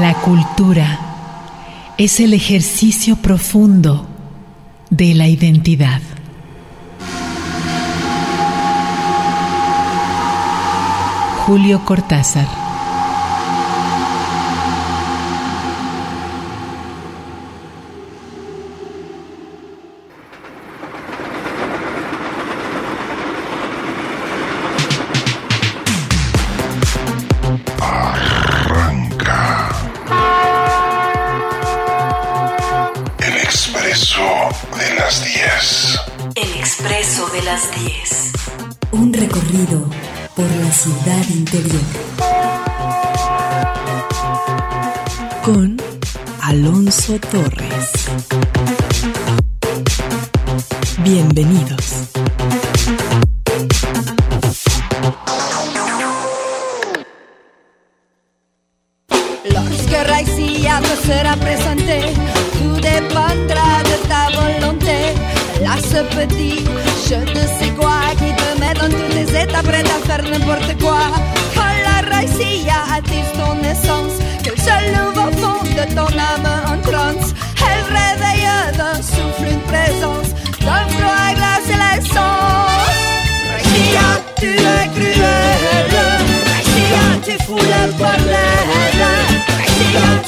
La cultura es el ejercicio profundo de la identidad. Julio Cortázar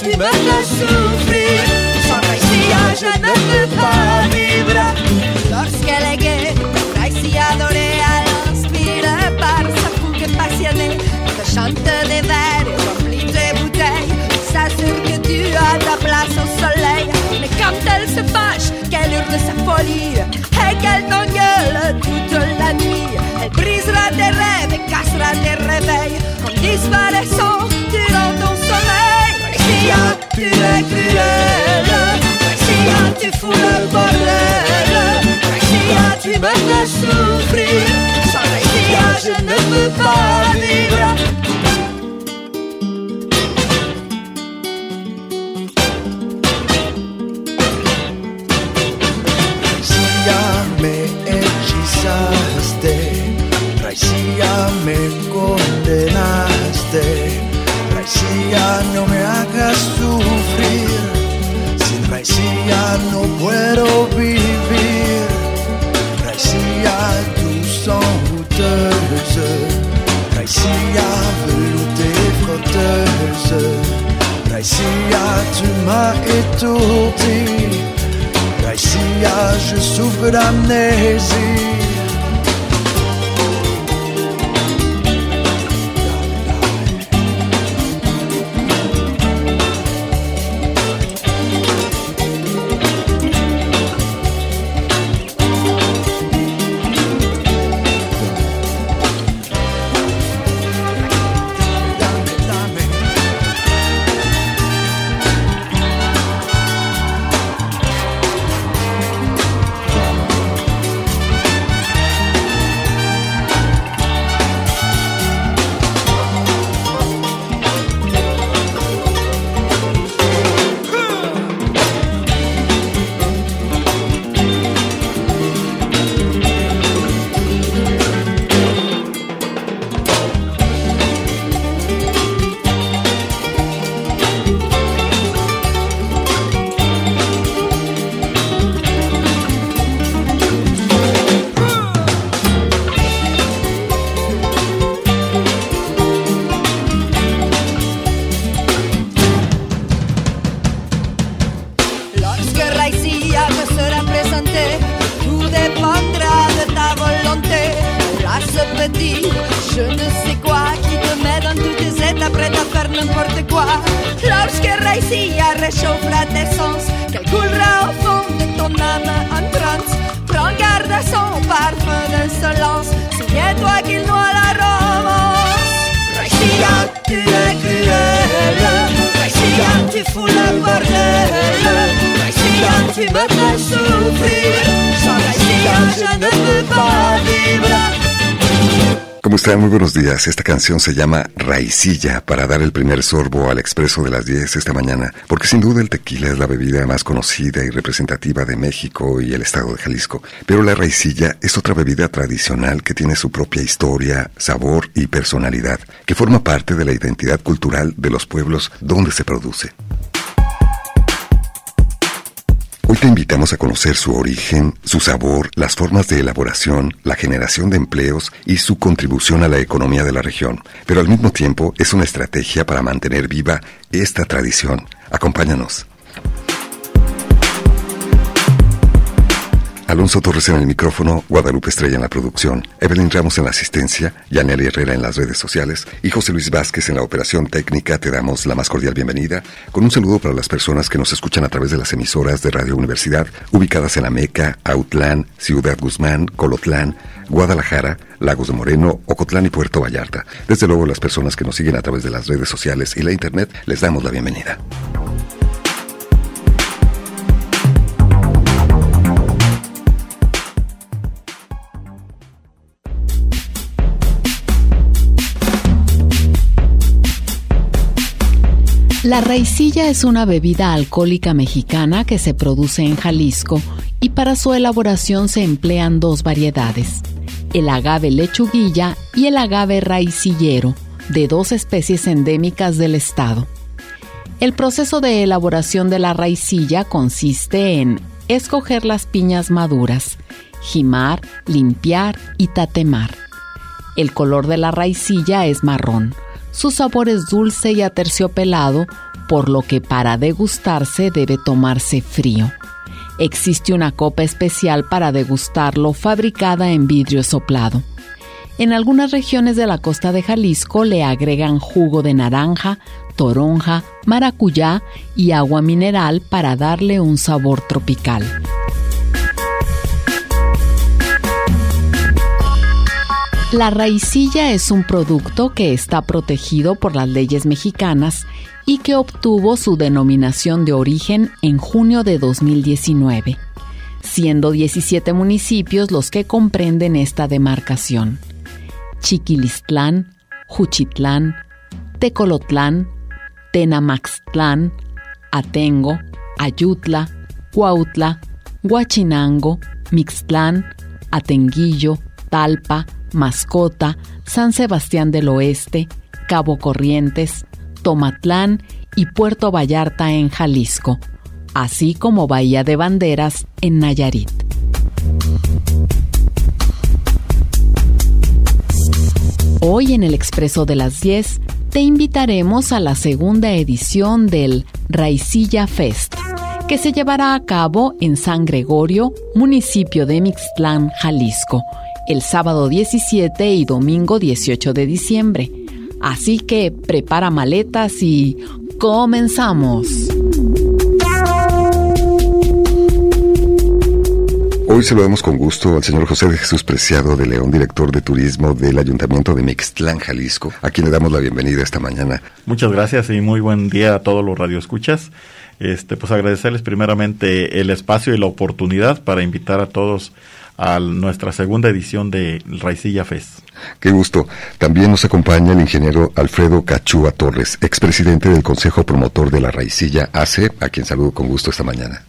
tu me fais souffrir. Sans Raïsia, je ne peux pas vivre. Lorsqu'elle est gaie, Raïsia adorée, elle inspire par sa fougue passionnée. Te chante des vers et remplit tes bouteilles. S'assure que tu as ta place au soleil. Mais quand elle se fâche, qu'elle hurle sa folie et qu'elle t'engueule toute la nuit, elle brisera tes rêves et cassera tes réveils en disparaissant durant Raïsia, tu es cruelle. Raïsia, tu fous le bordel. Raïsia, tu me fais souffrir. Sans Raïsia, je ne peux pas vivre. Me hechizaste, Raicía condenaste, Raicía no me hagas sufrir, sin Raicía no puedo vivir, Raicía tu sauteuse, Raicía veloutée frotteuse, Raicía tu m'as étourdi. Raïsia, je souffre d'amnésie. Esta canción se llama Raicilla para dar el primer sorbo al expreso de las 10 esta mañana, porque sin duda el tequila es la bebida más conocida y representativa de México y el estado de Jalisco. Pero la raicilla es otra bebida tradicional que tiene su propia historia, sabor y personalidad, que forma parte de la identidad cultural de los pueblos donde se produce. Hoy te invitamos a conocer su origen, su sabor, las formas de elaboración, la generación de empleos y su contribución a la economía de la región. Pero al mismo tiempo es una estrategia para mantener viva esta tradición. Acompáñanos. Alonso Torres en el micrófono, Guadalupe Estrella en la producción, Evelyn Ramos en la asistencia, Yaneli Herrera en las redes sociales y José Luis Vázquez en la operación técnica. Te damos la más cordial bienvenida con un saludo para las personas que nos escuchan a través de las emisoras de Radio Universidad ubicadas en Ameca, Autlán, Ciudad Guzmán, Colotlán, Guadalajara, Lagos de Moreno, Ocotlán y Puerto Vallarta. Desde luego las personas que nos siguen a través de las redes sociales y la internet les damos la bienvenida. La raicilla es una bebida alcohólica mexicana que se produce en Jalisco y para su elaboración se emplean dos variedades, el agave lechuguilla y el agave raicillero, de dos especies endémicas del estado. El proceso de elaboración de la raicilla consiste en escoger las piñas maduras, jimar, limpiar y tatemar. El color de la raicilla es marrón su sabor es dulce y aterciopelado, por lo que para degustarse debe tomarse frío. Existe una copa especial para degustarlo fabricada en vidrio soplado. En algunas regiones de la costa de Jalisco le agregan jugo de naranja, toronja, maracuyá y agua mineral para darle un sabor tropical. La raicilla es un producto que está protegido por las leyes mexicanas y que obtuvo su denominación de origen en junio de 2019, siendo 17 municipios los que comprenden esta demarcación. Chiquilistlán, Juchitlán, Tecolotlán, Tenamaxtlán, Atengo, Ayutla, Cuautla, Huachinango, Mixtlán, Atenguillo, Talpa, Mascota, San Sebastián del Oeste, Cabo Corrientes, Tomatlán y Puerto Vallarta en Jalisco, así como Bahía de Banderas en Nayarit. Hoy en el Expreso de las 10 te invitaremos a la segunda edición del Raicilla Fest, que se llevará a cabo en San Gregorio, municipio de Mixtlán, Jalisco, el sábado 17 y domingo 18 de diciembre. Así que prepara maletas y comenzamos. Hoy saludamos con gusto al señor José de Jesús Preciado de León, director de turismo del Ayuntamiento de Mixtlán, Jalisco, a quien le damos la bienvenida esta mañana. Muchas gracias y muy buen día a todos los radioescuchas. Este, pues agradecerles primeramente el espacio y la oportunidad para invitar a todos a nuestra segunda edición de Raicilla Fest. Qué gusto. También nos acompaña el ingeniero Alfredo Cachúa Torres, expresidente del Consejo Promotor de la Raicilla AC, a quien saludo con gusto esta mañana.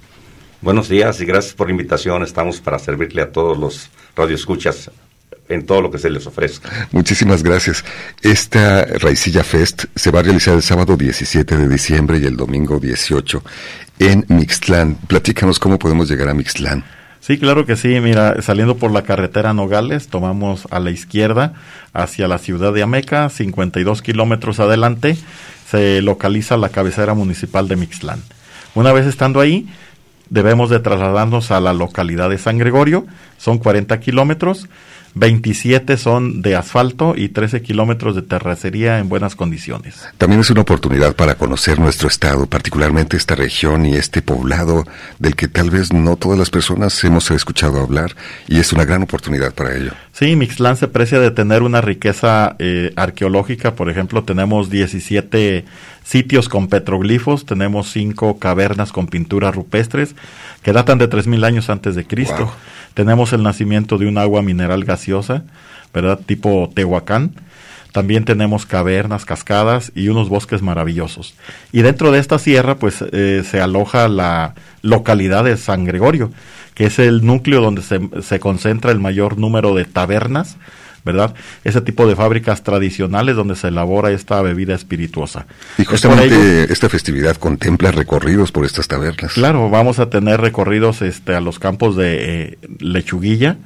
Buenos días y gracias por la invitación. Estamos para servirle a todos los radioescuchas en todo lo que se les ofrezca. Muchísimas gracias. Esta Raicilla Fest se va a realizar el sábado 17 de diciembre y el domingo 18 en Mixtlán. Platícanos cómo podemos llegar a Mixtlán. Sí, claro que sí. Mira, saliendo por la carretera Nogales, tomamos a la izquierda hacia la ciudad de Ameca, 52 kilómetros adelante, se localiza la cabecera municipal de Mixlán. Una vez estando ahí, debemos de trasladarnos a la localidad de San Gregorio, son 40 kilómetros 27 son de asfalto y 13 kilómetros de terracería en buenas condiciones. También es una oportunidad para conocer nuestro estado, particularmente esta región y este poblado del que tal vez no todas las personas hemos escuchado hablar y es una gran oportunidad para ello. Sí, Mixlán se precia de tener una riqueza eh, arqueológica, por ejemplo, tenemos 17 sitios con petroglifos, tenemos 5 cavernas con pinturas rupestres que datan de 3.000 años antes de Cristo. Tenemos el nacimiento de un agua mineral gaseosa, ¿verdad? Tipo Tehuacán. También tenemos cavernas, cascadas y unos bosques maravillosos. Y dentro de esta sierra, pues eh, se aloja la localidad de San Gregorio, que es el núcleo donde se, se concentra el mayor número de tabernas, ¿verdad? Ese tipo de fábricas tradicionales donde se elabora esta bebida espirituosa. Y justamente esta festividad contempla recorridos por estas tabernas. Claro, vamos a tener recorridos este, a los campos de eh, lechuguilla,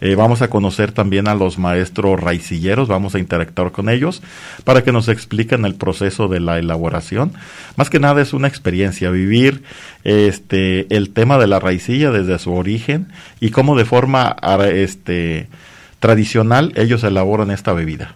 eh, vamos a conocer también a los maestros raicilleros, vamos a interactuar con ellos para que nos expliquen el proceso de la elaboración. Más que nada es una experiencia, vivir este, el tema de la raicilla desde su origen y cómo de forma este, tradicional ellos elaboran esta bebida.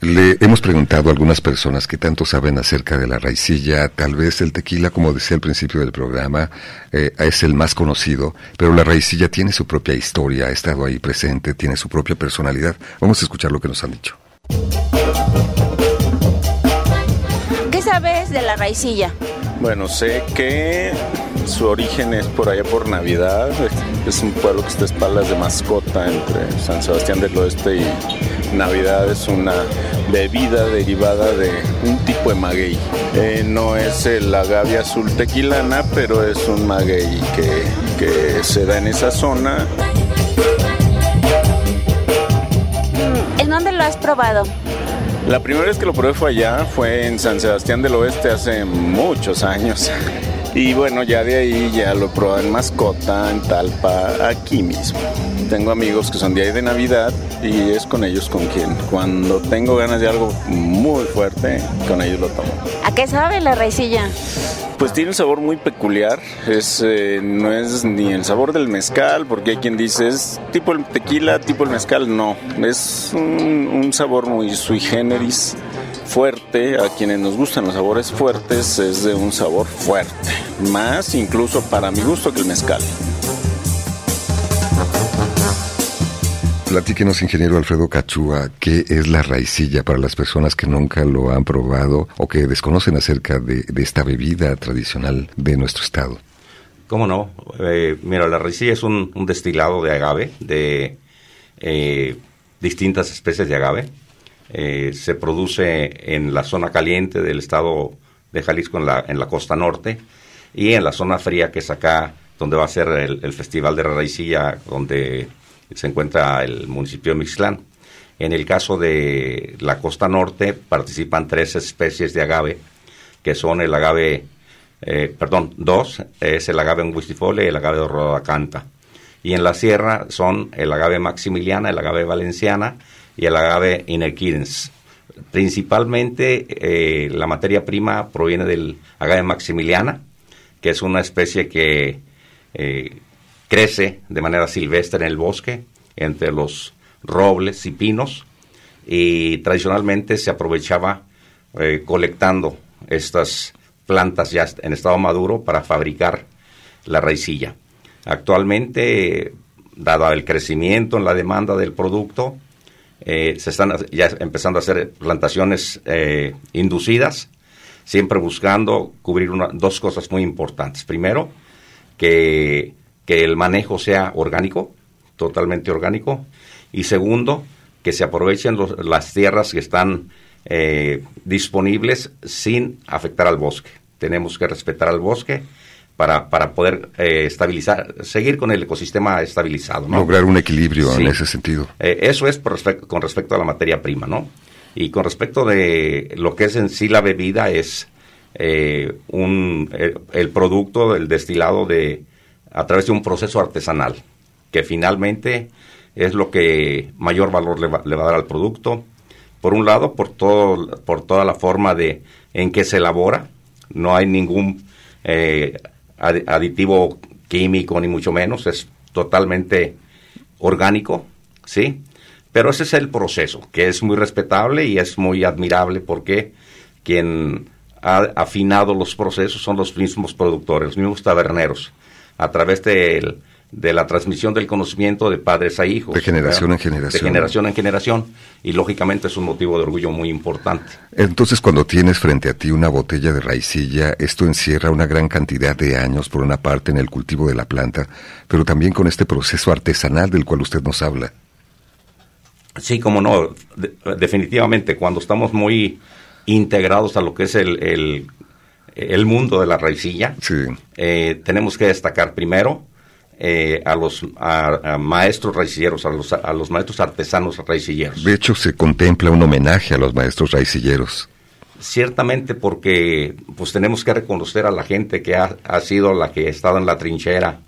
Le hemos preguntado a algunas personas que tanto saben acerca de la raicilla, tal vez el tequila, como decía al principio del programa, eh, es el más conocido, pero la raicilla tiene su propia historia, ha estado ahí presente, tiene su propia personalidad. Vamos a escuchar lo que nos han dicho. ¿Qué sabes de la raicilla? Bueno, sé que su origen es por allá por Navidad. Es un pueblo que está a espaldas de mascota entre San Sebastián del Oeste y Navidad. Es una bebida derivada de un tipo de maguey. Eh, no es el agave azul tequilana, pero es un maguey que, que se da en esa zona. ¿En dónde lo has probado? La primera vez que lo probé fue allá, fue en San Sebastián del Oeste hace muchos años. Y bueno, ya de ahí ya lo probé en Mascota, en Talpa, aquí mismo. Tengo amigos que son de ahí de Navidad y es con ellos con quien cuando tengo ganas de algo muy fuerte, con ellos lo tomo. ¿A qué sabe la raicilla? Pues tiene un sabor muy peculiar, es, eh, no es ni el sabor del mezcal, porque hay quien dice es tipo el tequila, tipo el mezcal, no, es un, un sabor muy sui generis, fuerte, a quienes nos gustan los sabores fuertes, es de un sabor fuerte, más incluso para mi gusto que el mezcal. Platíquenos, ingeniero Alfredo Cachúa, ¿qué es la raicilla para las personas que nunca lo han probado o que desconocen acerca de, de esta bebida tradicional de nuestro estado? ¿Cómo no? Eh, mira, la raicilla es un, un, destilado de agave, de eh, distintas especies de agave. Eh, se produce en la zona caliente del estado de Jalisco, en la, en la costa norte, y en la zona fría, que es acá donde va a ser el, Festival de la Raicilla, donde se encuentra el municipio de Mixlán. En el caso de la costa norte participan tres especies de agave, que son el agave, eh, perdón, dos, es el agave anguistifole y el agave rodacanta. Y en la sierra son el agave maximiliana, el agave valenciana y el agave inequidens. Principalmente eh, la materia prima proviene del agave maximiliana, que es una especie que eh, crece de manera silvestre en el bosque, entre los robles y pinos, y tradicionalmente se aprovechaba eh, colectando estas plantas ya en estado maduro para fabricar la raicilla. Actualmente, dado el crecimiento en la demanda del producto, eh, se están ya empezando a hacer plantaciones eh, inducidas, siempre buscando cubrir una, dos cosas muy importantes. Primero, que que el manejo sea orgánico, totalmente orgánico, y segundo, que se aprovechen las tierras que están eh, disponibles sin afectar al bosque. Tenemos que respetar al bosque para, para poder eh, estabilizar, seguir con el ecosistema estabilizado. ¿no? Lograr un equilibrio sí. en ese sentido. Eh, eso es respecto, con respecto a la materia prima, ¿no? Y con respecto de lo que es en sí la bebida, es un, el, el producto, el destilado de, a través de un proceso artesanal, que finalmente es lo que mayor valor le va, le va, a dar al producto. Por un lado, por, todo, por toda la forma de en que se elabora, no hay ningún eh, aditivo químico, ni mucho menos, es totalmente orgánico, ¿sí? Pero ese es el proceso, que es muy respetable y es muy admirable porque quien ha afinado los procesos son los mismos productores, los mismos taberneros a través del de la transmisión del conocimiento de padres a hijos. De generación ¿verdad? en generación. De generación en generación. Y lógicamente es un motivo de orgullo muy importante. Entonces, cuando tienes frente a ti una botella de raicilla, esto encierra una gran cantidad de años, por una parte, en el cultivo de la planta, pero también con este proceso artesanal del cual usted nos habla. Sí, como no, de- definitivamente, cuando estamos muy integrados a lo que es el, el, el mundo de la raicilla, Sí. eh, tenemos que destacar primero eh, a los a- a maestros raicilleros, a los, a los maestros artesanos raicilleros. De hecho, se contempla un homenaje a los maestros raicilleros. Ciertamente porque pues tenemos que reconocer a la gente que ha, ha sido la que ha estado en la trinchera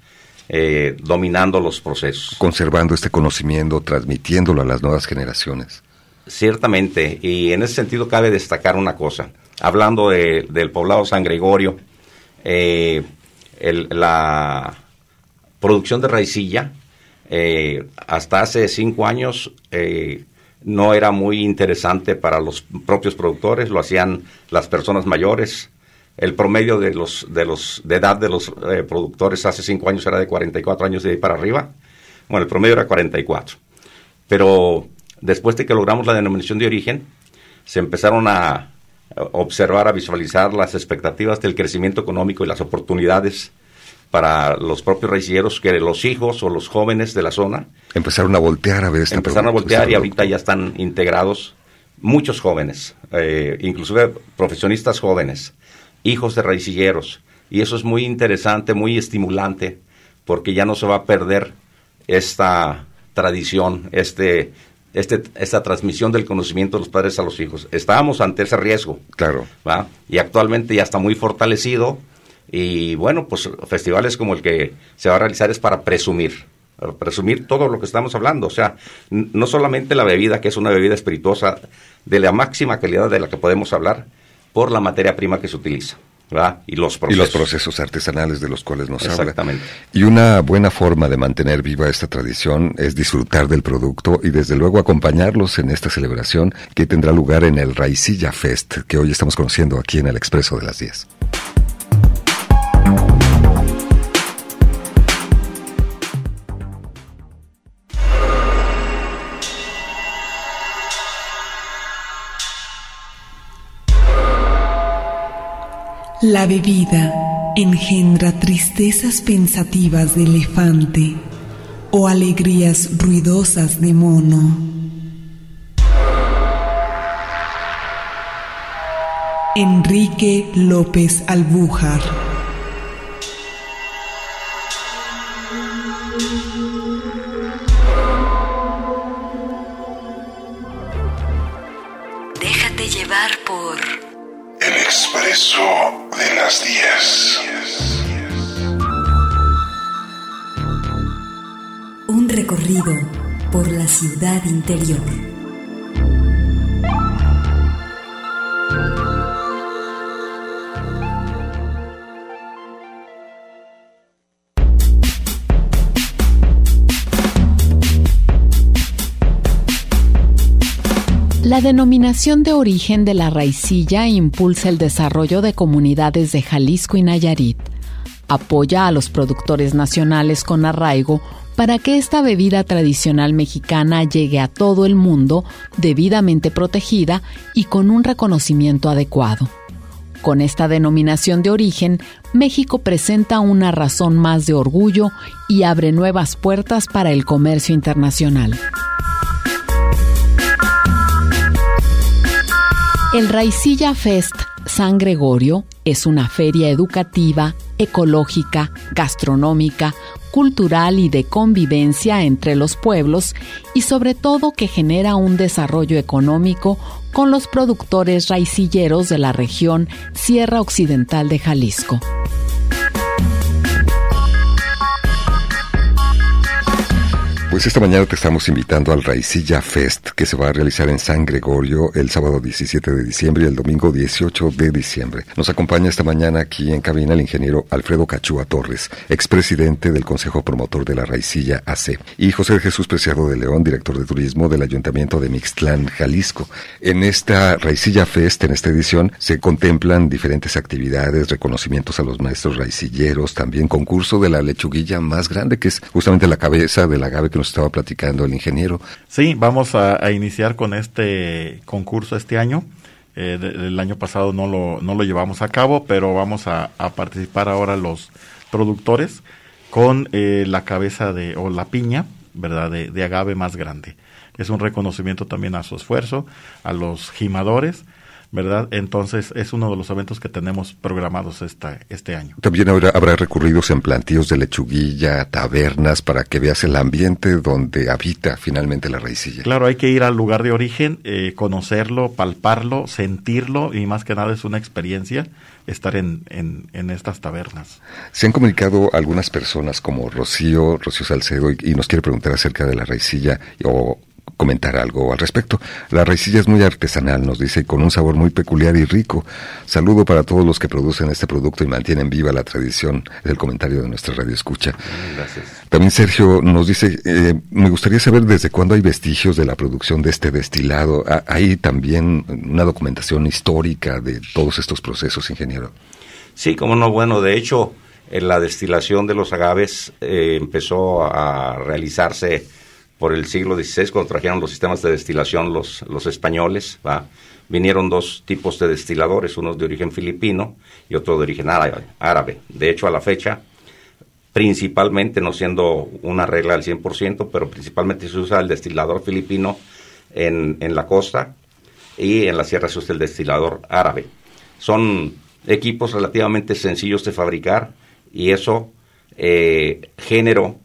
eh, dominando los procesos. conservando este conocimiento, transmitiéndolo a las nuevas generaciones. Ciertamente, y en ese sentido cabe destacar una cosa. Hablando de- del poblado San Gregorio, eh, el- la producción de raicilla, eh, hasta hace cinco años eh, no era muy interesante para los propios productores, lo hacían las personas mayores. El promedio de los de edad de los eh, productores hace cinco años era de 44 años de ahí para arriba. Bueno, el promedio era 44. Pero después de que logramos la denominación de origen, se empezaron a observar, a visualizar las expectativas del crecimiento económico y las oportunidades para los propios raicilleros que los hijos o los jóvenes de la zona Empezaron a voltear a ver este empezaron a voltear y ahorita ya están integrados muchos jóvenes, eh, inclusive profesionistas jóvenes, hijos de raicilleros. Y eso es muy interesante, muy estimulante, porque ya no se va a perder esta tradición, este, este, esta transmisión del conocimiento de los padres a los hijos. Estábamos ante ese riesgo. Claro. ¿va? Y actualmente ya está muy fortalecido. Y bueno, pues festivales como el que se va a realizar es para presumir, para presumir todo lo que estamos hablando. O sea, no solamente la bebida, que es una bebida espirituosa de la máxima calidad de la que podemos hablar, por la materia prima que se utiliza. ¿va? Y los Y procesos. los procesos artesanales de los cuales nos habla. Exactamente. Y una buena forma de mantener viva esta tradición es disfrutar del producto y desde luego acompañarlos en esta celebración que tendrá lugar en el Raicilla Fest, que hoy estamos conociendo aquí en el Expreso de las 10. La bebida engendra tristezas pensativas de elefante o alegrías ruidosas de mono. Enrique López Albújar Déjate llevar por El expreso las 10. un recorrido por la ciudad interior. La denominación de origen de la raicilla impulsa el desarrollo de comunidades de Jalisco y Nayarit. Apoya a los productores nacionales con arraigo para que esta bebida tradicional mexicana llegue a todo el mundo debidamente protegida y con un reconocimiento adecuado. Con esta denominación de origen, México presenta una razón más de orgullo y abre nuevas puertas para el comercio internacional. El Raicilla Fest San Gregorio es una feria educativa, ecológica, gastronómica, cultural y de convivencia entre los pueblos y sobre todo que genera un desarrollo económico con los productores raicilleros de la región Sierra Occidental de Jalisco. Pues esta mañana te estamos invitando al Raicilla Fest que se va a realizar en San Gregorio el sábado 17 de diciembre y el domingo 18 de diciembre. Nos acompaña esta mañana aquí en cabina el ingeniero Alfredo Cachúa Torres, expresidente del Consejo Promotor de la Raicilla AC, y José Jesús Preciado de León, director de turismo del Ayuntamiento de Mixtlán, Jalisco. En esta Raicilla Fest, en esta edición, se contemplan diferentes actividades, reconocimientos a los maestros raicilleros, también concurso de la lechuguilla más grande, que es justamente la cabeza del agave que estaba platicando el ingeniero. Sí, vamos a, iniciar con este concurso este año. Eh, el año pasado no lo, no lo llevamos a cabo, pero vamos a, participar ahora los productores con eh, la cabeza de, o la piña, ¿verdad?, de, de, agave más grande. Es un reconocimiento también a su esfuerzo, a los gimadores ¿verdad? Entonces es uno de los eventos que tenemos programados esta, este año. También habrá, habrá recorridos en plantíos de lechuguilla, tabernas, para que veas el ambiente donde habita finalmente la raicilla. Claro, hay que ir al lugar de origen, eh, conocerlo, palparlo, sentirlo y más que nada es una experiencia estar en, en, en, estas tabernas. Se han comunicado algunas personas como Rocío, Rocío Salcedo, y, y nos quiere preguntar acerca de la raicilla o comentar algo al respecto. La raicilla es muy artesanal, nos dice, con un sabor muy peculiar y rico. Saludo para todos los que producen este producto y mantienen viva la tradición. Es el comentario de nuestra radio escucha. Gracias. También Sergio nos dice, eh, me gustaría saber desde cuándo hay vestigios de la producción de este destilado. Ah, ¿Hay también una documentación histórica de todos estos procesos, ingeniero? Sí, como no, bueno, de hecho, en la destilación de los agaves eh, empezó a realizarse por el siglo XVI, cuando trajeron los sistemas de destilación los, los españoles, vinieron dos tipos de destiladores, uno de origen filipino y otro de origen árabe. De hecho, a la fecha, principalmente, no siendo una regla del 100%, pero principalmente se usa el destilador filipino en, en la costa y en la sierra se usa el destilador árabe. Son equipos relativamente sencillos de fabricar y eso eh, generó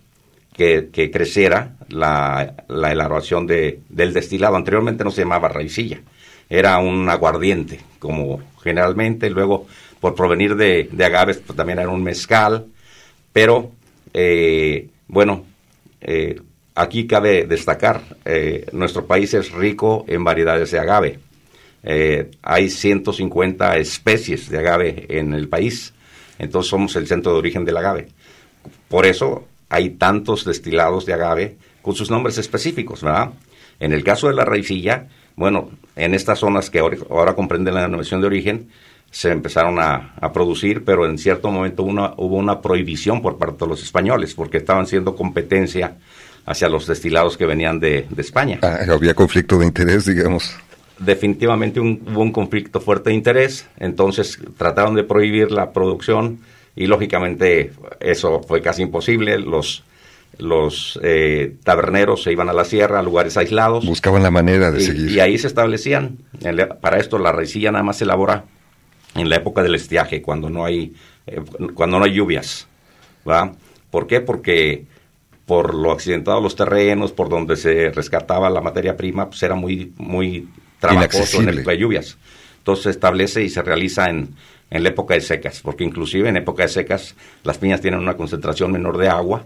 que, creciera la, la elaboración de, del destilado. Anteriormente no se llamaba raicilla, era un aguardiente, como generalmente, luego por provenir de, de agaves pues, también era un mezcal, pero eh, bueno, eh, aquí cabe destacar, eh, nuestro país es rico en variedades de agave. hay 150 especies de agave en el país, entonces somos el centro de origen del agave. Por eso hay tantos destilados de agave con sus nombres específicos, ¿verdad? En el caso de la raicilla, bueno, en estas zonas que ahora, comprenden la denominación de origen, se empezaron a, producir, pero en cierto momento hubo una prohibición por parte de los españoles, porque estaban siendo competencia hacia los destilados que venían de, España. Ah, había conflicto de interés, digamos. Definitivamente hubo un conflicto fuerte de interés, entonces trataron de prohibir la producción y lógicamente eso fue casi imposible. Los, los eh, taberneros se iban a la sierra, a lugares aislados. Buscaban la manera de y, seguir. Y ahí se establecían. Para esto la raicilla nada más se elabora en la época del estiaje, cuando no hay, eh, cuando no hay lluvias. ¿va? ¿Por qué? Porque por lo accidentado los terrenos, por donde se rescataba la materia prima, pues era muy, muy trabajoso en época de lluvias. Entonces se establece y se realiza en, en la época de secas, porque inclusive en época de secas las piñas tienen una concentración menor de agua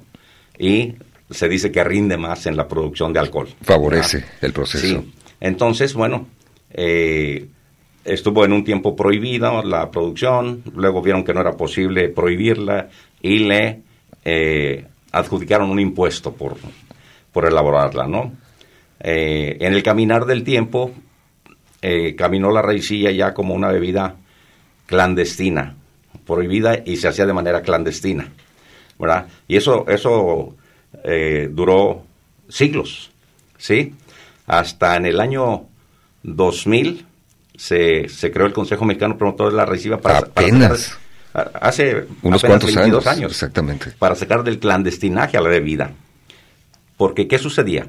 y se dice que rinde más en la producción de alcohol. Favorece el proceso. Sí. Entonces, bueno, eh, estuvo en un tiempo prohibida la producción, luego vieron que no era posible prohibirla y le eh, adjudicaron un impuesto por, por elaborarla, ¿no? Eh, en el caminar del tiempo, caminó la raicilla ya como una bebida clandestina, prohibida y se hacía de manera clandestina, ¿verdad? Y eso, eso eh, duró siglos, ¿sí? Hasta en el año 2000 se, se creó el Consejo Mexicano Promotor de la Reciba para, apenas. hace unos cuantos años, años, exactamente, para sacar del clandestinaje a la bebida. Porque ¿qué sucedía?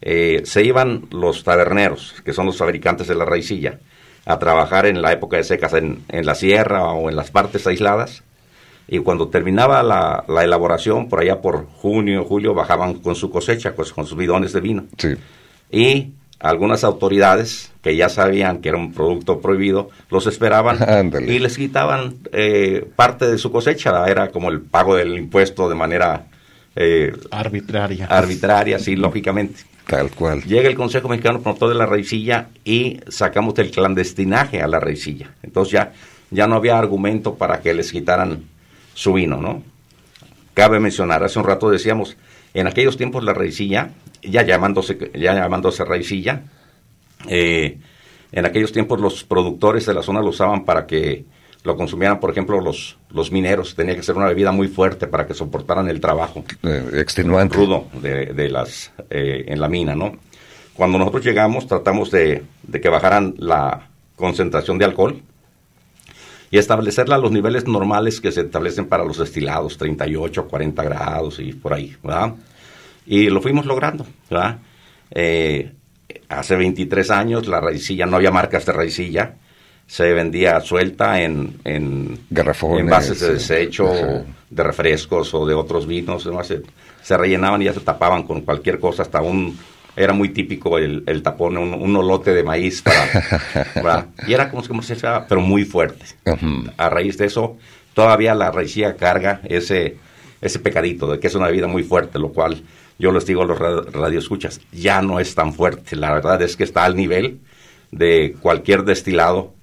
Eh, se iban los taberneros, que son los fabricantes de la raicilla, a trabajar en la época de secas en, en la sierra o en las partes aisladas. Y cuando terminaba la, la, elaboración, por allá por junio, julio, bajaban con su cosecha, pues con sus bidones de vino. Sí. Y algunas autoridades que ya sabían que era un producto prohibido, los esperaban y les quitaban eh, parte de su cosecha. Era como el pago del impuesto de manera eh, arbitraria. Arbitraria, sí, lógicamente. Tal cual. Llega el Consejo Mexicano Promotor de la Raicilla y sacamos del clandestinaje a la raicilla. Entonces ya, ya no había argumento para que les quitaran su vino, ¿no? Cabe mencionar, hace un rato decíamos, en aquellos tiempos la raicilla, ya llamándose, ya llamándose raicilla, eh, en aquellos tiempos los productores de la zona lo usaban para que lo consumieran, por ejemplo, los, los mineros. Tenía que ser una bebida muy fuerte para que soportaran el trabajo. Eh, extenuante. Rudo de, de las, eh, en la mina, ¿no? Cuando nosotros llegamos, tratamos de, de que bajaran la concentración de alcohol y establecerla a los niveles normales que se establecen para los destilados, 38, 40 grados y por ahí, ¿verdad? Y lo fuimos logrando, ¿verdad? Eh, hace 23 años la raicilla, no había marcas de raicilla, se vendía suelta en, en garrafones, envases de desecho, de refrescos o de otros vinos, se, se, rellenaban y ya se tapaban con cualquier cosa, hasta un, era muy típico el, el tapón, un, un, olote de maíz, para, y era como, como se decía, pero muy fuerte. Uh -huh. A raíz de eso, todavía la raicilla carga ese, ese pecadito de que es una bebida muy fuerte, lo cual yo les digo a los radioescuchas, ya no es tan fuerte, la verdad es que está al nivel de cualquier destilado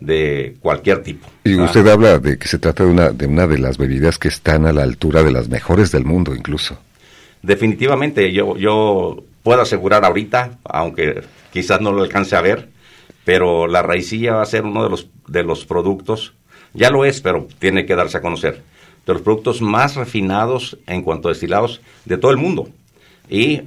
de cualquier tipo. Y ¿verdad? usted habla de que se trata de una, de una de las bebidas que están a la altura de las mejores del mundo incluso. Definitivamente, yo, yo puedo asegurar ahorita, aunque quizás no lo alcance a ver, pero la raicilla va a ser uno de los, de los productos, ya lo es, pero tiene que darse a conocer, de los productos más refinados en cuanto a destilados de todo el mundo. Y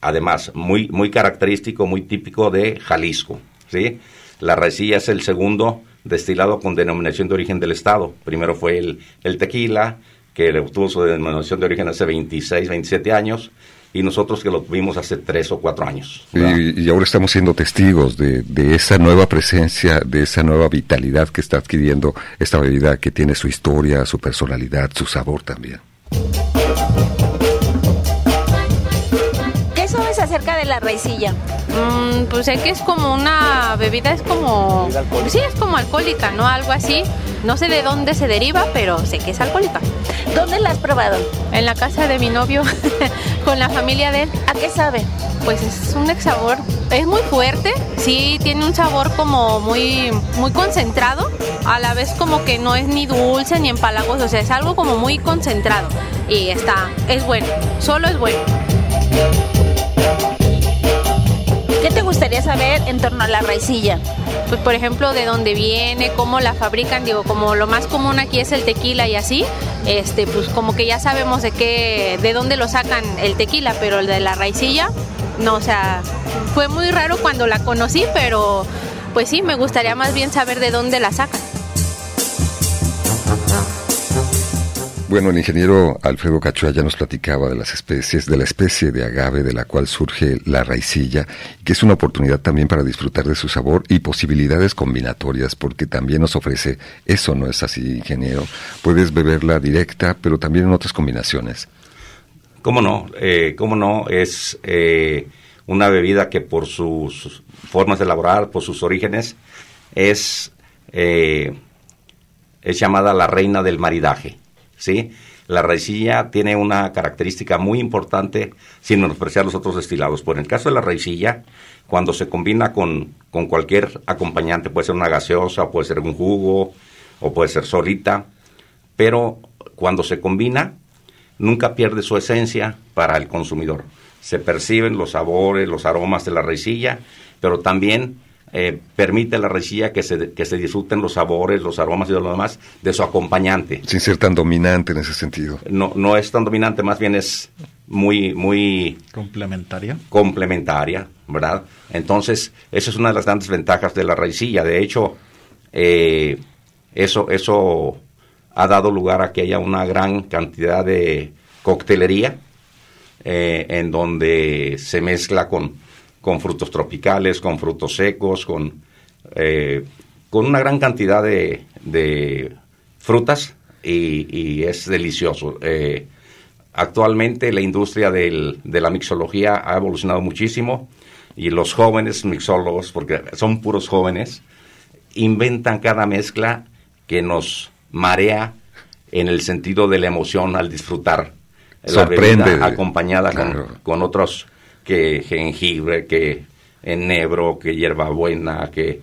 además, muy, muy característico, muy típico de Jalisco, ¿sí? La raicilla es el segundo destilado con denominación de origen del Estado. Primero fue el, el tequila, que obtuvo su denominación de origen hace 26, 27 años, y nosotros que lo tuvimos hace 3 o 4 años. Y, y, ahora estamos siendo testigos de, de, esa nueva presencia, de esa nueva vitalidad que está adquiriendo esta bebida que tiene su historia, su personalidad, su sabor también. ¿Qué sabes acerca de la raicilla? Mm, pues sé que es como una bebida, es como... Sí, es como alcohólica, ¿no? Algo así. No sé de dónde se deriva, pero sé que es alcohólica. ¿Dónde la has probado? En la casa de mi novio, con la familia de él. ¿A qué sabe? Pues es un sabor, es muy fuerte, sí tiene un sabor como muy, muy concentrado, a la vez como que no es ni dulce ni empalagoso, o sea, es algo como muy concentrado y está, es bueno, solo es bueno. ¿Qué te gustaría saber en torno a la raicilla? Pues por ejemplo, de dónde viene, cómo la fabrican, digo, como lo más común aquí es el tequila y así, este, pues como que ya sabemos de qué, de dónde lo sacan el tequila, pero el de la raicilla, no, o sea, fue muy raro cuando la conocí, pero pues sí, me gustaría más bien saber de dónde la sacan. Bueno, el ingeniero Alfredo Cachoa ya nos platicaba de las especies, de la especie de agave de la cual surge la raicilla, que es una oportunidad también para disfrutar de su sabor y posibilidades combinatorias, porque también nos ofrece, eso no es así, ingeniero, puedes beberla directa, pero también en otras combinaciones. ¿Cómo no? Eh, ¿Cómo no? Es eh, una bebida que por sus formas de elaborar, por sus orígenes, es, eh, es llamada la reina del maridaje. ¿Sí? La raicilla tiene una característica muy importante sin menospreciar los otros destilados. Por el caso de la raicilla, cuando se combina con, con cualquier acompañante, puede ser una gaseosa, puede ser un jugo o puede ser solita, pero cuando se combina, nunca pierde su esencia para el consumidor. Se perciben los sabores, los aromas de la raicilla, pero también eh, permite a la raicilla que se, que se disfruten los sabores, los aromas y lo demás de su acompañante. Sin ser tan dominante en ese sentido. No, no es tan dominante, más bien es muy, muy... Complementaria. Complementaria, ¿verdad? Entonces, esa es una de las grandes ventajas de la raicilla. De hecho, eh, eso, eso ha dado lugar a que haya una gran cantidad de coctelería eh, en donde se mezcla con con frutos tropicales, con frutos secos, con, eh, con una gran cantidad de, de frutas y, y, es delicioso. Eh, actualmente la industria del, de la mixología ha evolucionado muchísimo y los jóvenes mixólogos, porque son puros jóvenes, inventan cada mezcla que nos marea en el sentido de la emoción al disfrutar la bebida acompañada con, con, otros que jengibre, que enebro, que hierbabuena, que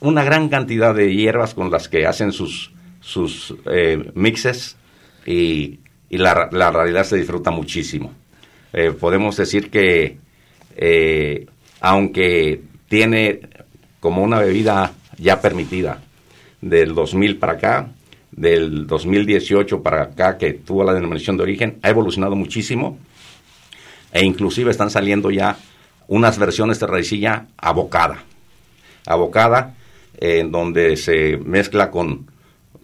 una gran cantidad de hierbas con las que hacen sus, sus eh, mixes y, y la, la, realidad se disfruta muchísimo. Eh, podemos decir que eh, aunque tiene como una bebida ya permitida del 2000 para acá, del 2018 para acá que tuvo la denominación de origen, ha evolucionado muchísimo e inclusive están saliendo ya unas versiones de raicilla abocada. Abocada en donde se mezcla con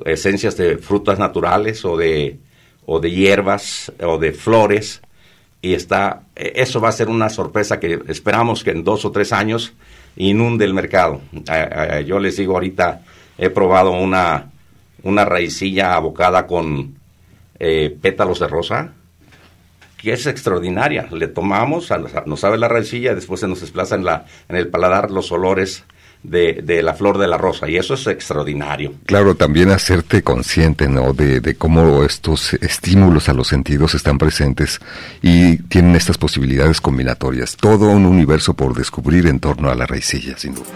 esencias de frutas naturales o de, o de hierbas o de flores y está, eso va a ser una sorpresa que esperamos que en dos o tres años inunde el mercado. yo les digo ahorita, he probado una, una raicilla abocada con eh, pétalos de rosa, que es extraordinaria. Le tomamos, nos sabe la raicilla, después se nos desplaza en, la, en el paladar los olores de, de, la flor de la rosa y eso es extraordinario. Claro, también hacerte consciente, ¿no? De, de, cómo estos estímulos a los sentidos están presentes y tienen estas posibilidades combinatorias. Todo un universo por descubrir en torno a la raicilla, sin duda.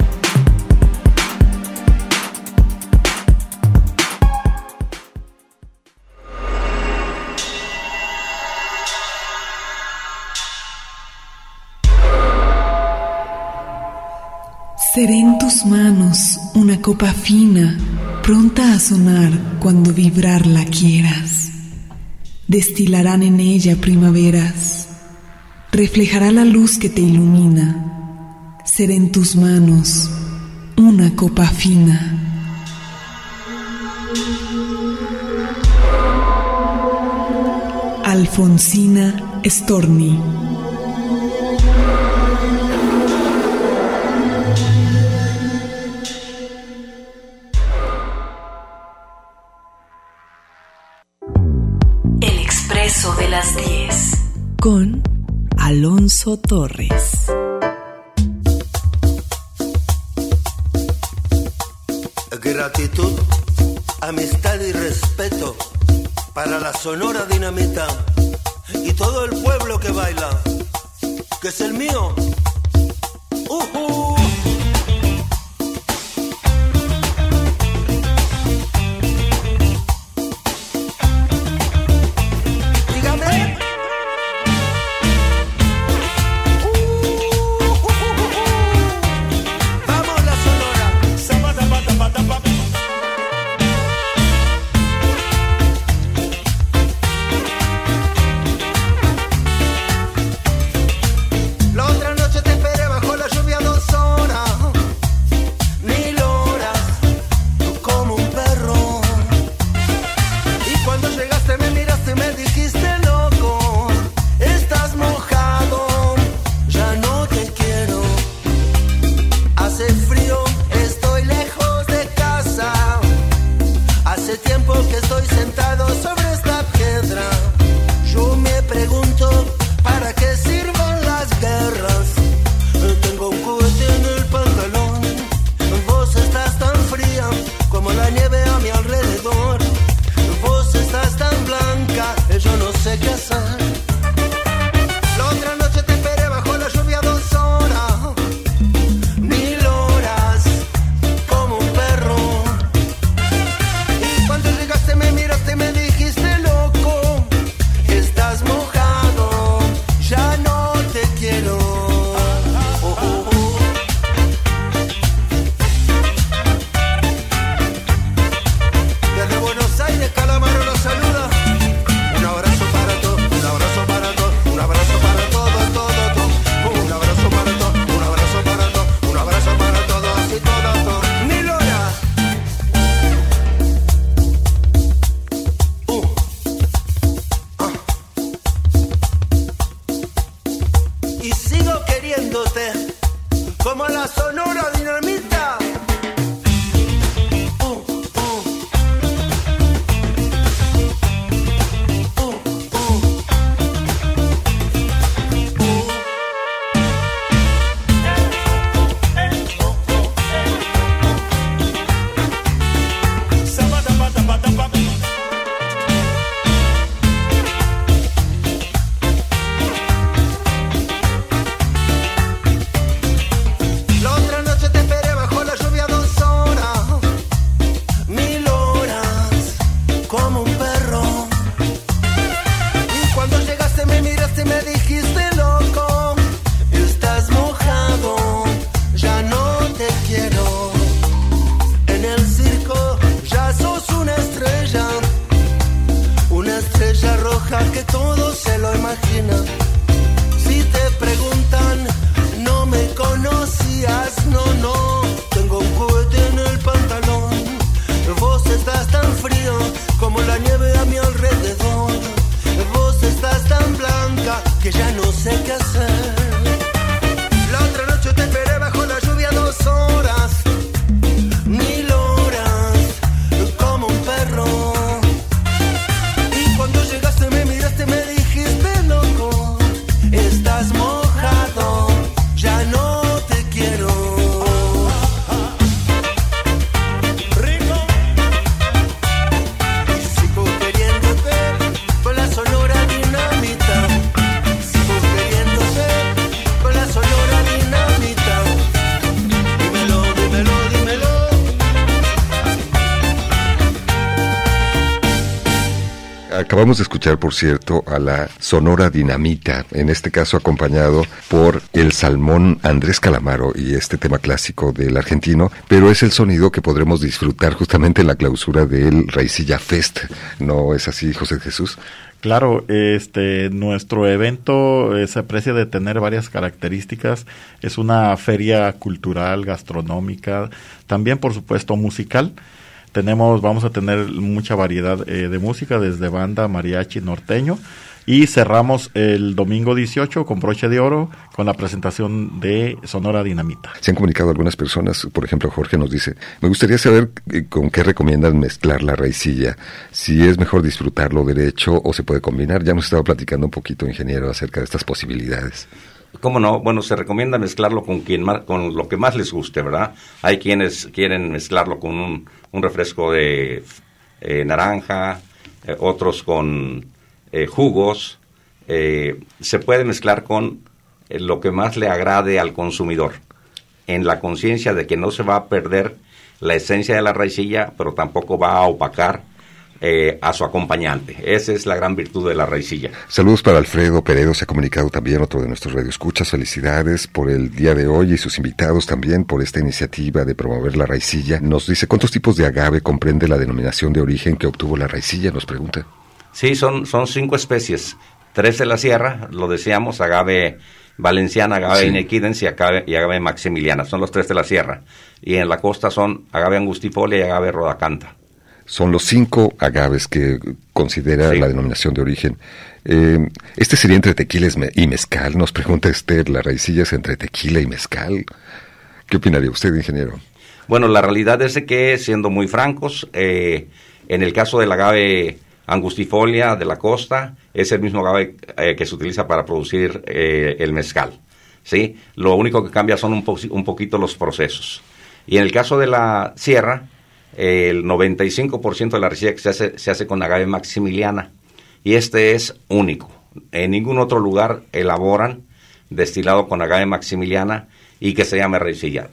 Seré en tus manos una copa fina, pronta a sonar cuando vibrarla quieras. Destilarán en ella primaveras, reflejará la luz que te ilumina. Seré en tus manos una copa fina. Alfonsina Storni las 10 con Alonso Torres. Gratitud, amistad y respeto para la Sonora Dinamita y todo el pueblo que baila, que es el mío. Uh Acabamos de escuchar, por cierto, a la Sonora Dinamita, en este caso acompañado por el salmón Andrés Calamaro y este tema clásico del argentino, pero es el sonido que podremos disfrutar justamente en la clausura del Raicilla Fest. ¿No es así, José Jesús? Claro, este nuestro evento eh, se aprecia de tener varias características. Es una feria cultural, gastronómica, también por supuesto musical. Tenemos, vamos a tener mucha variedad eh, de música, desde banda, mariachi, norteño. Y cerramos el domingo 18 con broche de oro con la presentación de Sonora Dinamita. Se han comunicado algunas personas, por ejemplo, Jorge nos dice, me gustaría saber eh, con qué recomiendan mezclar la raicilla, si es mejor disfrutarlo derecho o se puede combinar. Ya hemos estado platicando un poquito, ingeniero, acerca de estas posibilidades. ¿Cómo no? Bueno, se recomienda mezclarlo con quien más, con lo que más les guste, ¿verdad? Hay quienes quieren mezclarlo con un, refresco de eh, naranja, eh, otros con eh, jugos. Eh, se puede mezclar con lo que más le agrade al consumidor, en la conciencia de que no se va a perder la esencia de la raicilla, pero tampoco va a opacar eh, a su acompañante. Esa es la gran virtud de la raicilla. Saludos para Alfredo Peredo, se ha comunicado también otro de nuestros radioescuchas. Felicidades por el día de hoy y sus invitados también por esta iniciativa de promover la raicilla. Nos dice, ¿cuántos tipos de agave comprende la denominación de origen que obtuvo la raicilla? Nos pregunta. Sí, son, son cinco especies. Tres de la sierra, lo decíamos, agave valenciana, agave Sí. inequidens y agave, y agave maximiliana. Son los tres de la sierra. Y en la costa son agave angustifolia y agave rodacanta. Son los cinco agaves que considera Sí. la denominación de origen. Eh, ¿Este sería entre tequila y me- y mezcal? Nos pregunta Esther, ¿la raicilla es entre tequila y mezcal? ¿Qué opinaría usted, ingeniero? Bueno, la realidad es que, siendo muy francos, eh, en el caso del agave angustifolia de la costa, es el mismo agave eh, que se utiliza para producir el mezcal. ¿sí? Lo único que cambia son un, po- un poquito los procesos. Y en el caso de la sierra, el 95% de la receta que se hace, se hace con agave maximiliana. Y este es único. En ningún otro lugar elaboran destilado con agave maximiliana y que se llame raicilla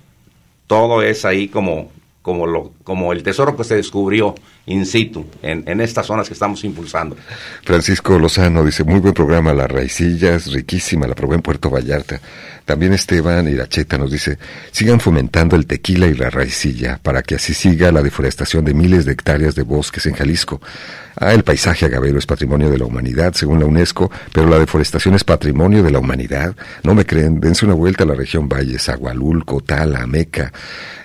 todo es ahí como, como, lo, como el tesoro que se descubrió in situ en, estas zonas que estamos impulsando. Francisco Lozano dice, muy buen programa, la raicilla riquísima, la probé en Puerto Vallarta. También Esteban Iracheta nos dice, sigan fomentando el tequila y la raicilla para que así siga la deforestación de miles de hectáreas de bosques en Jalisco. Ah, el paisaje agavero es patrimonio de la humanidad, según la UNESCO, pero la deforestación es patrimonio de la humanidad. No me creen, dense una vuelta a la región Valles, Agualulco, Tala, Meca.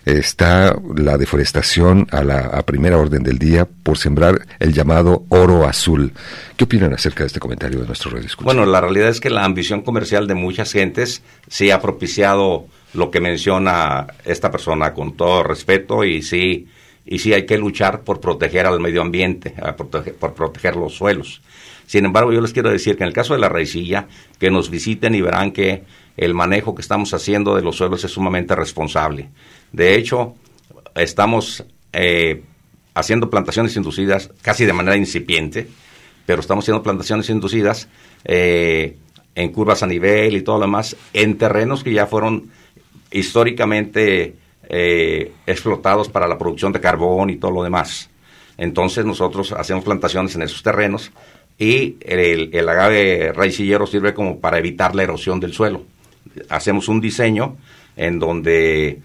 Está la deforestación a la a primera orden del día por sembrar el llamado oro azul. ¿Qué opinan acerca de este comentario de nuestro radio Bueno, la realidad es que la ambición comercial de muchas gentes sí ha propiciado lo que menciona esta persona con todo respeto y sí, y sí hay que luchar por proteger al medio ambiente, por proteger los suelos. Sin embargo, yo les quiero decir que en el caso de la raicilla, que nos visiten y verán que el manejo que estamos haciendo de los suelos es sumamente responsable. De hecho, estamos eh, haciendo plantaciones inducidas casi de manera incipiente, pero estamos haciendo plantaciones inducidas eh, en curvas a nivel y todo lo demás, en terrenos que ya fueron históricamente eh, explotados para la producción de carbón y todo lo demás. Entonces nosotros hacemos plantaciones en esos terrenos y el, agave raicillero sirve como para evitar la erosión del suelo. Hacemos un diseño en donde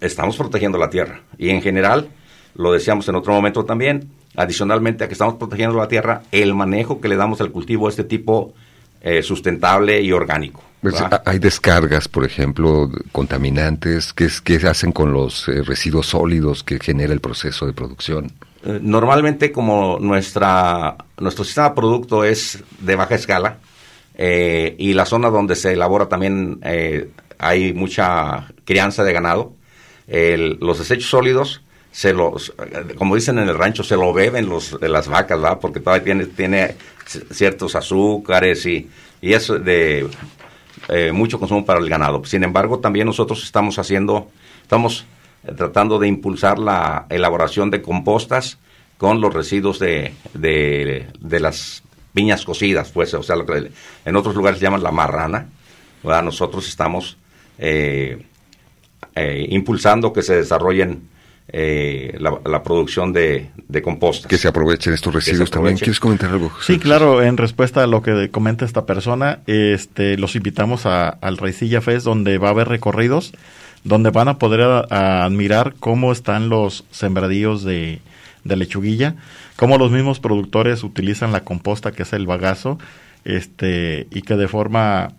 estamos protegiendo la tierra. Y en general, lo decíamos en otro momento también, adicionalmente a que estamos protegiendo la tierra, el manejo que le damos al cultivo de este tipo eh, sustentable y orgánico. Pues, hay descargas, por ejemplo, contaminantes. ¿Qué, es- qué hacen con los eh, residuos sólidos que genera el proceso de producción? Eh, Normalmente como nuestra, nuestro sistema de producto es de baja escala eh, y la zona donde se elabora también hay mucha crianza de ganado, el- los desechos sólidos se los, como dicen en el rancho, se lo beben los, de las vacas, ¿verdad? Porque todavía tiene, tiene ciertos azúcares y, y es de eh, mucho consumo para el ganado. Sin embargo, también nosotros estamos haciendo, estamos tratando de impulsar la elaboración de compostas con los residuos de, de, de las piñas cocidas, pues, o sea, lo que en otros lugares se llaman la marrana. ¿verdad? Nosotros estamos eh, eh, impulsando que se desarrollen eh, la, la producción de, de compostas. Que se aprovechen estos residuos también. ¿Quieres comentar algo? José? Sí, claro, en respuesta a lo que comenta esta persona, este, los invitamos a- al Raicilla Fest, donde va a haber recorridos, donde van a poder a- a admirar cómo están los sembradíos de, de lechuguilla, cómo los mismos productores utilizan la composta que es el bagazo, este, y que de forma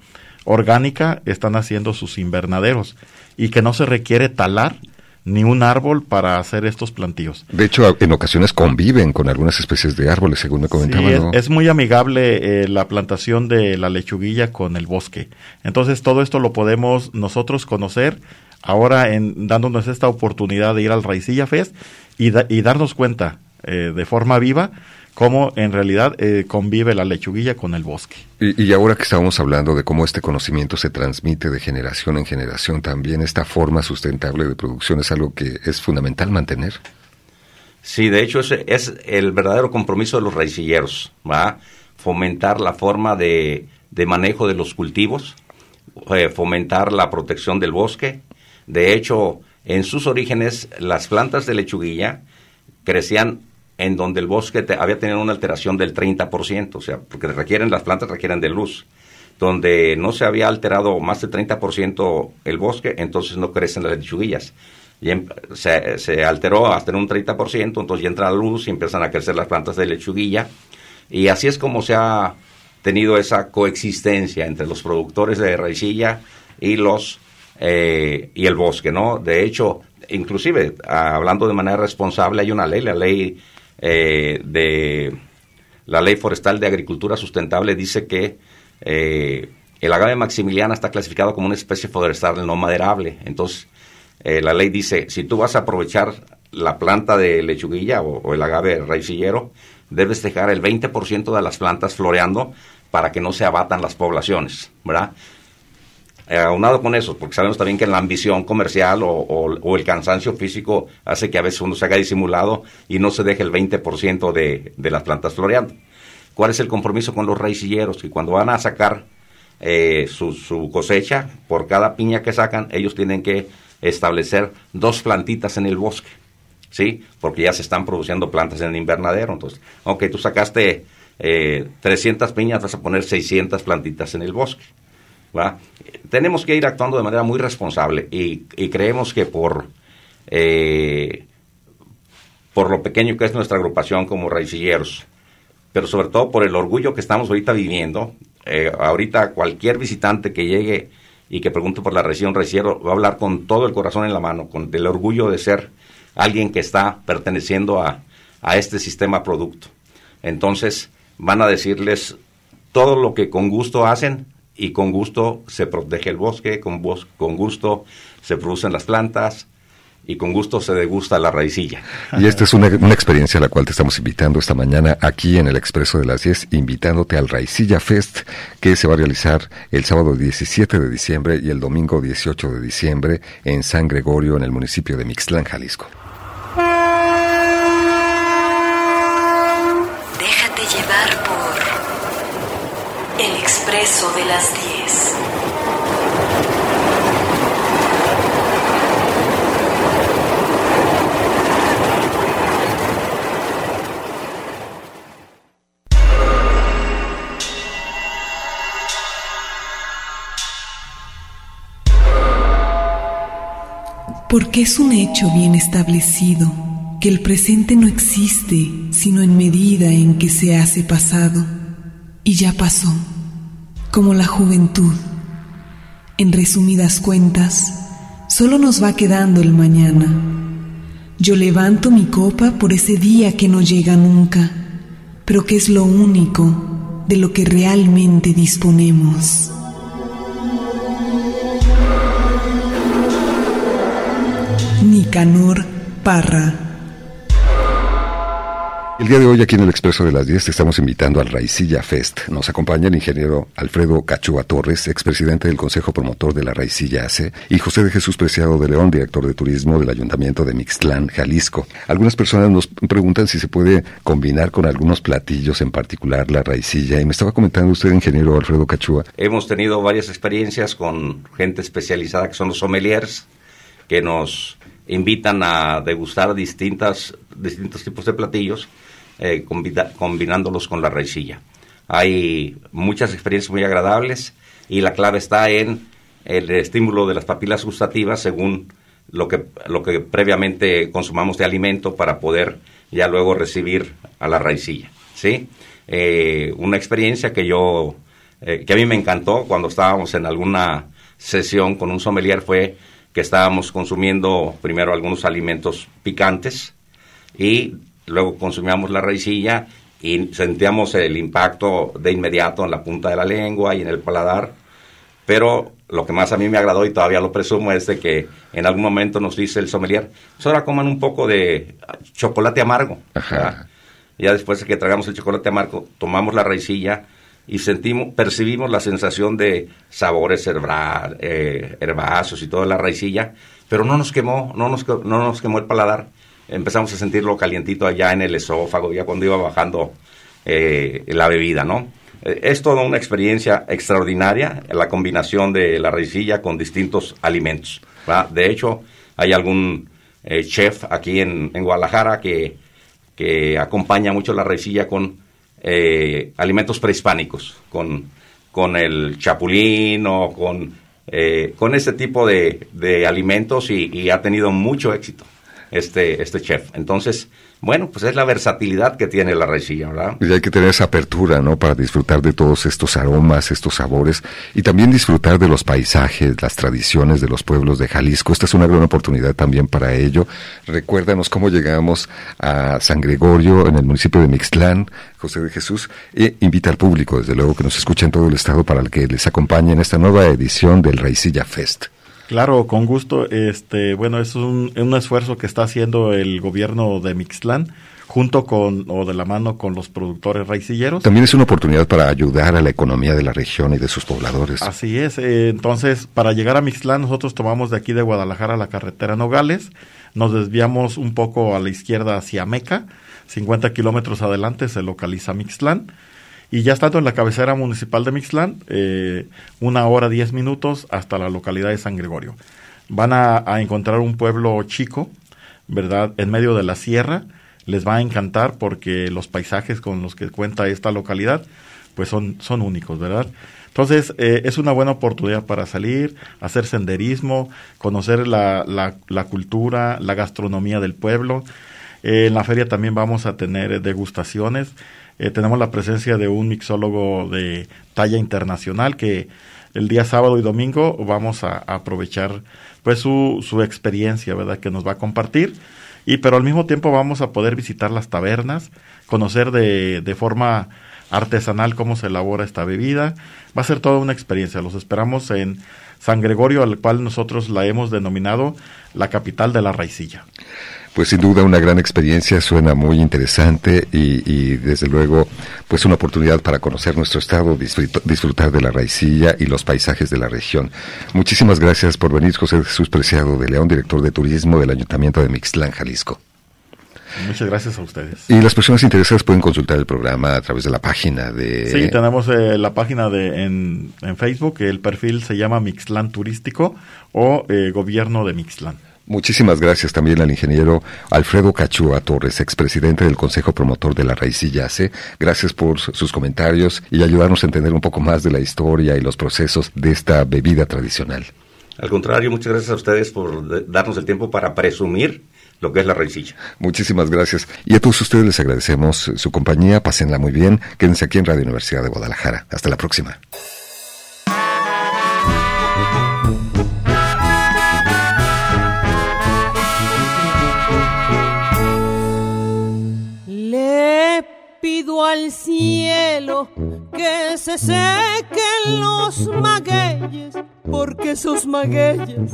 orgánica están haciendo sus invernaderos, y que no se requiere talar ni un árbol para hacer estos plantíos. De hecho, en ocasiones conviven con algunas especies de árboles, según me comentaba. Sí, es, ¿no? es muy amigable eh, la plantación de la lechuguilla con el bosque. Entonces todo esto lo podemos nosotros conocer ahora en dándonos esta oportunidad de ir al Raicilla Fest y, da- y darnos cuenta eh, de forma viva cómo en realidad eh, convive la lechuguilla con el bosque. Y, y ahora que estábamos hablando de cómo este conocimiento se transmite de generación en generación, también esta forma sustentable de producción es algo que es fundamental mantener. Sí, de hecho ese es el verdadero compromiso de los raicilleros, ¿va? Fomentar la forma de, de manejo de los cultivos, eh, fomentar la protección del bosque. De hecho, en sus orígenes, las plantas de lechuguilla crecían en donde el bosque te- había tenido una alteración del 30%, o sea, porque requieren, las plantas requieren de luz. Donde no se había alterado más del 30% el bosque, entonces no crecen las lechuguillas. Y em- se, se alteró hasta en un 30%, entonces ya entra la luz y empiezan a crecer las plantas de lechuguilla. Y así es como se ha tenido esa coexistencia entre los productores de raicilla y los eh, y el bosque, ¿no? De hecho, inclusive hablando de manera responsable, hay una ley, la ley eh, de la ley forestal de agricultura sustentable dice que eh, el agave maximiliana está clasificado como una especie forestal no maderable. Entonces, eh, la ley dice, si tú vas a aprovechar la planta de lechuguilla o, o el agave raicillero, debes dejar el 20% de las plantas floreando para que no se abatan las poblaciones, ¿verdad? Eh, aunado con eso, porque sabemos también que la ambición comercial o, el cansancio físico hace que a veces uno se haga disimulado y no se deje el 20% de, de las plantas floreando. ¿Cuál es el compromiso con los raicilleros? Que cuando van a sacar eh, su, cosecha, por cada piña que sacan, ellos tienen que establecer dos plantitas en el bosque, ¿sí? Porque ya se están produciendo plantas en el invernadero. Entonces, ok, tú sacaste eh, 300 piñas, vas a poner 600 plantitas en el bosque. Tenemos que ir actuando de manera muy responsable y, creemos que por, eh, por lo pequeño que es nuestra agrupación como raicilleros, pero sobre todo por el orgullo que estamos ahorita viviendo, eh, ahorita cualquier visitante que llegue y que pregunte por la región raicillero va a hablar con todo el corazón en la mano, con el orgullo de ser alguien que está perteneciendo a, a este sistema producto. Entonces van a decirles todo lo que con gusto hacen y con gusto se protege el bosque, con, bos- con gusto se producen las plantas y con gusto se degusta la raicilla. Y esta es una, una experiencia a la cual te estamos invitando esta mañana aquí en el Expreso de las 10, invitándote al Raicilla Fest, que se va a realizar el sábado 17 de diciembre y el domingo 18 de diciembre en San Gregorio, en el municipio de Mixtlán, Jalisco. Déjate llevar por El Expreso de las 10. Porque es un hecho bien establecido que el presente no existe sino en medida en que se hace pasado y ya pasó. Como la juventud. En resumidas cuentas, solo nos va quedando el mañana. Yo levanto mi copa por ese día que no llega nunca, pero que es lo único de lo que realmente disponemos. Nicanor Parra el día de hoy aquí en el Expreso de las 10 te estamos invitando al Raicilla Fest. Nos acompaña el ingeniero Alfredo Cachua Torres, expresidente del Consejo Promotor de la Raicilla AC, y José de Jesús Preciado de León, director de turismo del Ayuntamiento de Mixtlán, Jalisco. Algunas personas nos preguntan si se puede combinar con algunos platillos, en particular la raicilla. Y me estaba comentando usted, ingeniero Alfredo Cachua. Hemos tenido varias experiencias con gente especializada que son los sommeliers, que nos invitan a degustar distintas, distintos tipos de platillos eh, combinándolos con la raicilla. Hay muchas experiencias muy agradables y la clave está en el estímulo de las papilas gustativas según lo que, lo que previamente consumamos de alimento para poder ya luego recibir a la raicilla. ¿sí? Eh, una experiencia que yo, eh, que a mí me encantó cuando estábamos en alguna sesión con un sommelier fue que estábamos consumiendo primero algunos alimentos picantes y luego consumíamos la raicilla y sentíamos el impacto de inmediato en la punta de la lengua y en el paladar. Pero lo que más a mí me agradó y todavía lo presumo es de que en algún momento nos dice el sommelier, pues ahora coman un poco de chocolate amargo. Ya después de que tragamos el chocolate amargo, tomamos la raicilla y sentimos, percibimos la sensación de sabores eh, herbáceos y toda la raicilla, pero no nos quemó, no nos, no nos quemó el paladar empezamos a sentirlo calientito allá en el esófago, ya cuando iba bajando eh, la bebida, ¿no? Eh, es toda una experiencia extraordinaria, la combinación de la raicilla con distintos alimentos. De hecho, hay algún eh, chef aquí en, Guadalajara que, que, acompaña mucho la raicilla con alimentos prehispánicos, con, con el chapulín o con, con ese tipo de, de alimentos y ha tenido mucho éxito este, este chef. Entonces, bueno, pues es la versatilidad que tiene la raicilla, ¿verdad? Y hay que tener esa apertura, ¿no? Para disfrutar de todos estos aromas, estos sabores y también disfrutar de los paisajes, las tradiciones de los pueblos de Jalisco. Esta es una gran oportunidad también para ello. Recuérdanos cómo llegamos a San Gregorio, en el municipio de Mixtlán, José de Jesús, e invita al público, desde luego, que nos escucha en todo el estado para que les acompañe en esta nueva edición del Raicilla Fest. Claro, con gusto. Este, bueno, es un, un esfuerzo que está haciendo el gobierno de Mixtlán junto con o de la mano con los productores raicilleros. También es una oportunidad para ayudar a la economía de la región y de sus pobladores. Así es. Eh, entonces, para llegar a Mixtlán, nosotros tomamos de aquí de Guadalajara la carretera Nogales, nos desviamos un poco a la izquierda hacia Meca, 50 kilómetros adelante se localiza Mixtlán y ya estando en la cabecera municipal de Mixlán, eh, una hora diez minutos hasta la localidad de San Gregorio. Van a, encontrar un pueblo chico, ¿verdad? En medio de la sierra. Les va a encantar porque los paisajes con los que cuenta esta localidad, pues son, son únicos, ¿verdad? Entonces, eh, es una buena oportunidad para salir, hacer senderismo, conocer la, la, cultura, la gastronomía del pueblo. Eh, en la feria también vamos a tener degustaciones eh, tenemos la presencia de un mixólogo de talla internacional que el día sábado y domingo vamos a, aprovechar pues su, su, experiencia, ¿verdad? Que nos va a compartir. Y pero al mismo tiempo vamos a poder visitar las tabernas, conocer de, de forma artesanal cómo se elabora esta bebida. Va a ser toda una experiencia. Los esperamos en San Gregorio, al cual nosotros la hemos denominado la capital de la raicilla. Pues sin duda una gran experiencia, suena muy interesante y, desde luego pues una oportunidad para conocer nuestro estado, disfrutar de la raicilla y los paisajes de la región. Muchísimas gracias por venir, José Jesús Preciado de León, director de turismo del Ayuntamiento de Mixtlán, Jalisco. Muchas gracias a ustedes. Y las personas interesadas pueden consultar el programa a través de la página de... Sí, tenemos eh, la página de en, Facebook, el perfil se llama Mixtlán Turístico o eh, Gobierno de Mixtlán. Muchísimas gracias también al ingeniero Alfredo Cachua Torres, expresidente del Consejo Promotor de la Raicilla C. Gracias por sus comentarios y ayudarnos a entender un poco más de la historia y los procesos de esta bebida tradicional. Al contrario, muchas gracias a ustedes por darnos el tiempo para presumir lo que es la raicilla. Muchísimas gracias. Y a todos ustedes les agradecemos su compañía. Pásenla muy bien. Quédense aquí en Radio Universidad de Guadalajara. Hasta la próxima. Al cielo que se sequen los magueyes, porque esos magueyes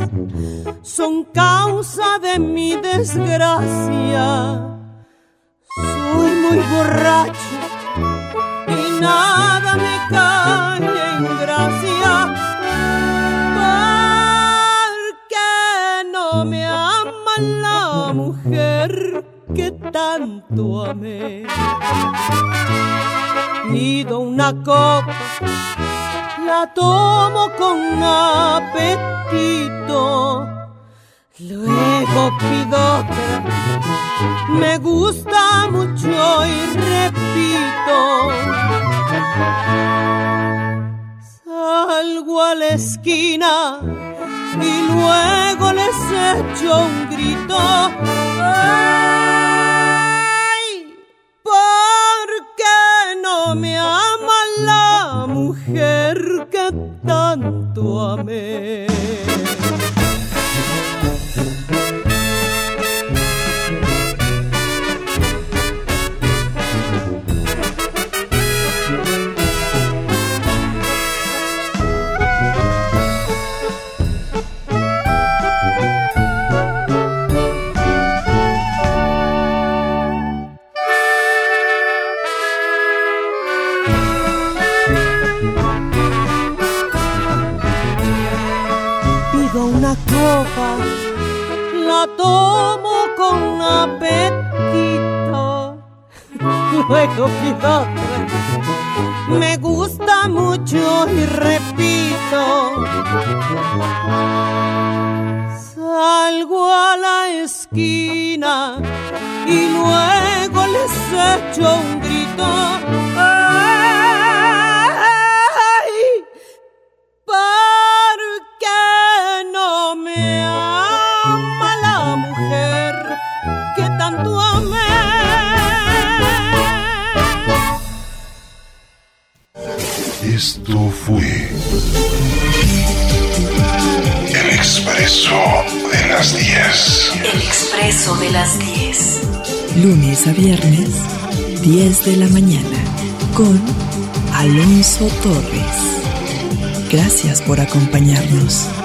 son causa de mi desgracia. Soy muy borracho y nada me cae en gracia. Porque no me ama la mujer que tanto amé. Pido una copa, la tomo con apetito. Luego pido otra, me gusta mucho y repito. Salgo a la esquina y luego les echo un grito. ¿Por qué no me ama la mujer que tanto amé? Por acompañarnos.